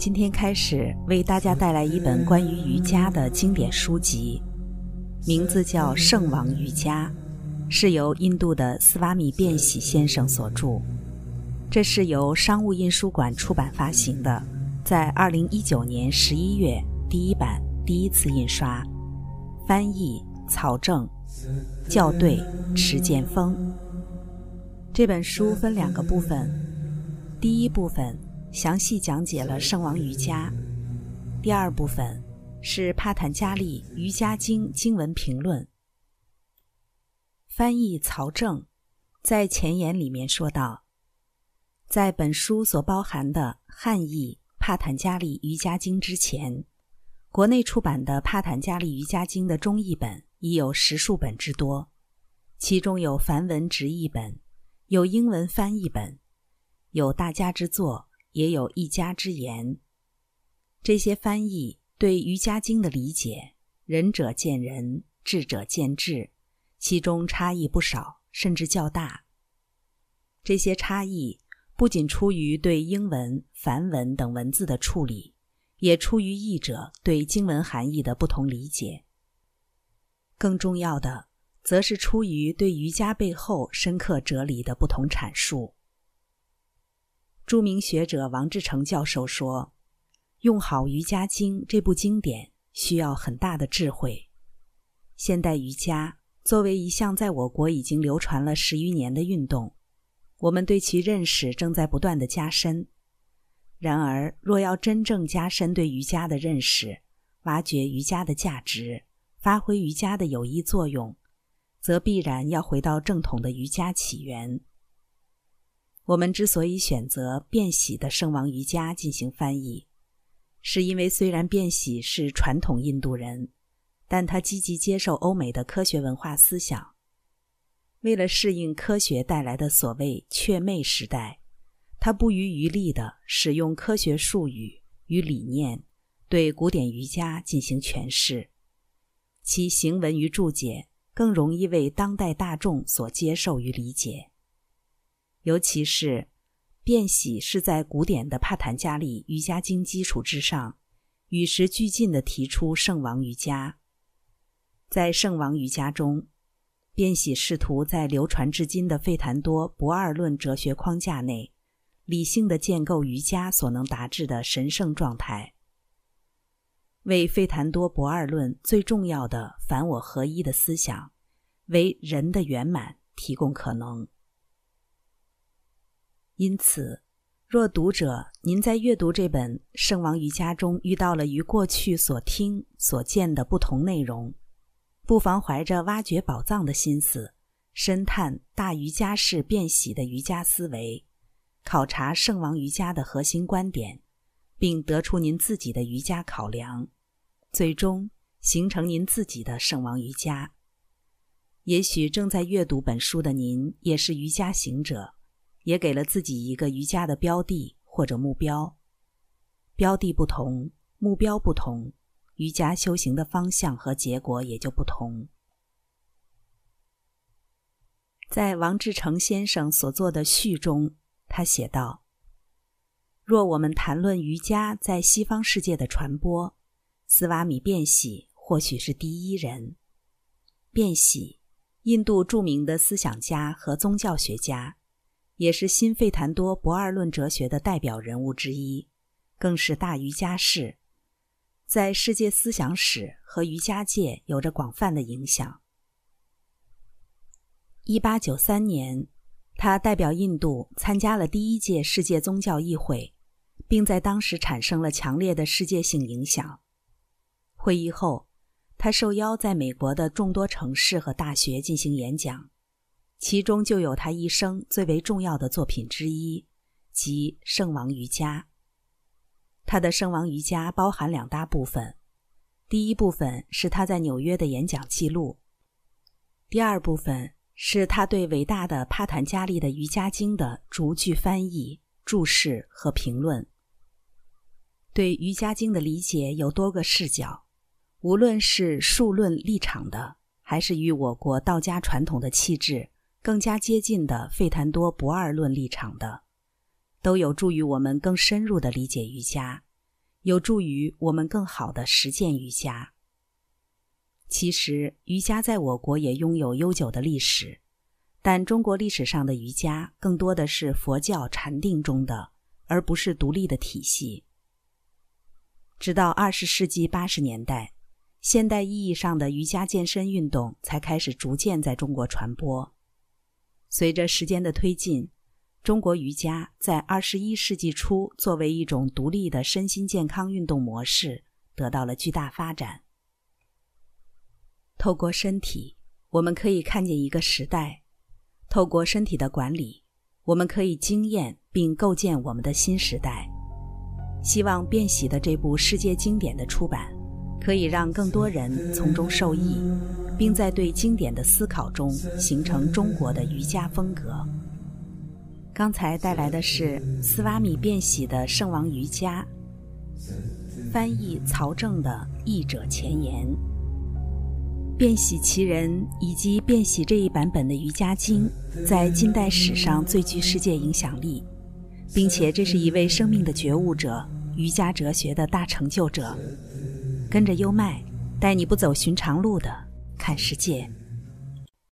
今天开始为大家带来一本关于瑜伽的经典书籍，名字叫《圣王瑜伽》，是由印度的斯瓦米·便喜先生所著。这是由商务印书馆出版发行的，在二零一九年十一月第一版第一次印刷。翻译：曹正，校对：池建峰。这本书分两个部分，第一部分。详细讲解了圣王瑜伽。第二部分是帕坦加利瑜伽经经文评论。翻译曹正在前言里面说道，在本书所包含的汉译帕坦加利瑜伽经之前，国内出版的帕坦加利瑜伽经的中译本已有十数本之多，其中有梵文直译本，有英文翻译本，有大家之作。也有一家之言，这些翻译对瑜伽经的理解，仁者见仁，智者见智，其中差异不少，甚至较大。这些差异不仅出于对英文、梵文等文字的处理，也出于译者对经文含义的不同理解。更重要的，则是出于对瑜伽背后深刻哲理的不同阐述。著名学者王志成教授说：“用好《瑜伽经》这部经典需要很大的智慧。现代瑜伽作为一项在我国已经流传了十余年的运动，我们对其认识正在不断的加深。然而，若要真正加深对瑜伽的认识，挖掘瑜伽的价值，发挥瑜伽的有益作用，则必然要回到正统的瑜伽起源。”我们之所以选择变喜的圣王瑜伽进行翻译，是因为虽然变喜是传统印度人，但他积极接受欧美的科学文化思想。为了适应科学带来的所谓“雀妹”时代，他不遗余力地使用科学术语与理念，对古典瑜伽进行诠释。其行文与注解更容易为当代大众所接受与理解。尤其是，变喜是在古典的帕坦加利瑜伽经基础之上，与时俱进地提出圣王瑜伽。在圣王瑜伽中，变喜试图在流传至今的费檀多不二论哲学框架内，理性的建构瑜伽所能达至的神圣状态，为费檀多不二论最重要的凡我合一的思想，为人的圆满提供可能。因此，若读者您在阅读这本《圣王瑜伽》中遇到了与过去所听所见的不同内容，不妨怀着挖掘宝藏的心思，深探大瑜伽式变喜的瑜伽思维，考察圣王瑜伽的核心观点，并得出您自己的瑜伽考量，最终形成您自己的圣王瑜伽。也许正在阅读本书的您也是瑜伽行者。也给了自己一个瑜伽的标的或者目标，标的不同，目标不同，瑜伽修行的方向和结果也就不同。在王志成先生所作的序中，他写道：“若我们谈论瑜伽在西方世界的传播，斯瓦米·便喜或许是第一人。便喜，印度著名的思想家和宗教学家。”也是新费檀多不二论哲学的代表人物之一，更是大瑜伽士，在世界思想史和瑜伽界有着广泛的影响。一八九三年，他代表印度参加了第一届世界宗教议会，并在当时产生了强烈的世界性影响。会议后，他受邀在美国的众多城市和大学进行演讲。其中就有他一生最为重要的作品之一，即《圣王瑜伽》。他的《圣王瑜伽》包含两大部分，第一部分是他在纽约的演讲记录，第二部分是他对伟大的帕坦加利的瑜伽经的逐句翻译、注释和评论。对瑜伽经的理解有多个视角，无论是数论立场的，还是与我国道家传统的气质。更加接近的费檀多不二论立场的，都有助于我们更深入的理解瑜伽，有助于我们更好的实践瑜伽。其实，瑜伽在我国也拥有悠久的历史，但中国历史上的瑜伽更多的是佛教禅定中的，而不是独立的体系。直到二十世纪八十年代，现代意义上的瑜伽健身运动才开始逐渐在中国传播。随着时间的推进，中国瑜伽在二十一世纪初作为一种独立的身心健康运动模式得到了巨大发展。透过身体，我们可以看见一个时代；透过身体的管理，我们可以经验并构建我们的新时代。希望《变喜》的这部世界经典的出版，可以让更多人从中受益，并在对经典的思考中形成中国的瑜伽风格。刚才带来的是斯瓦米·变喜的《圣王瑜伽》，翻译曹正的译者前言。变喜其人以及变喜这一版本的瑜伽经，在近代史上最具世界影响力，并且这是一位生命的觉悟者、瑜伽哲学的大成就者。跟着优麦，带你不走寻常路的看世界。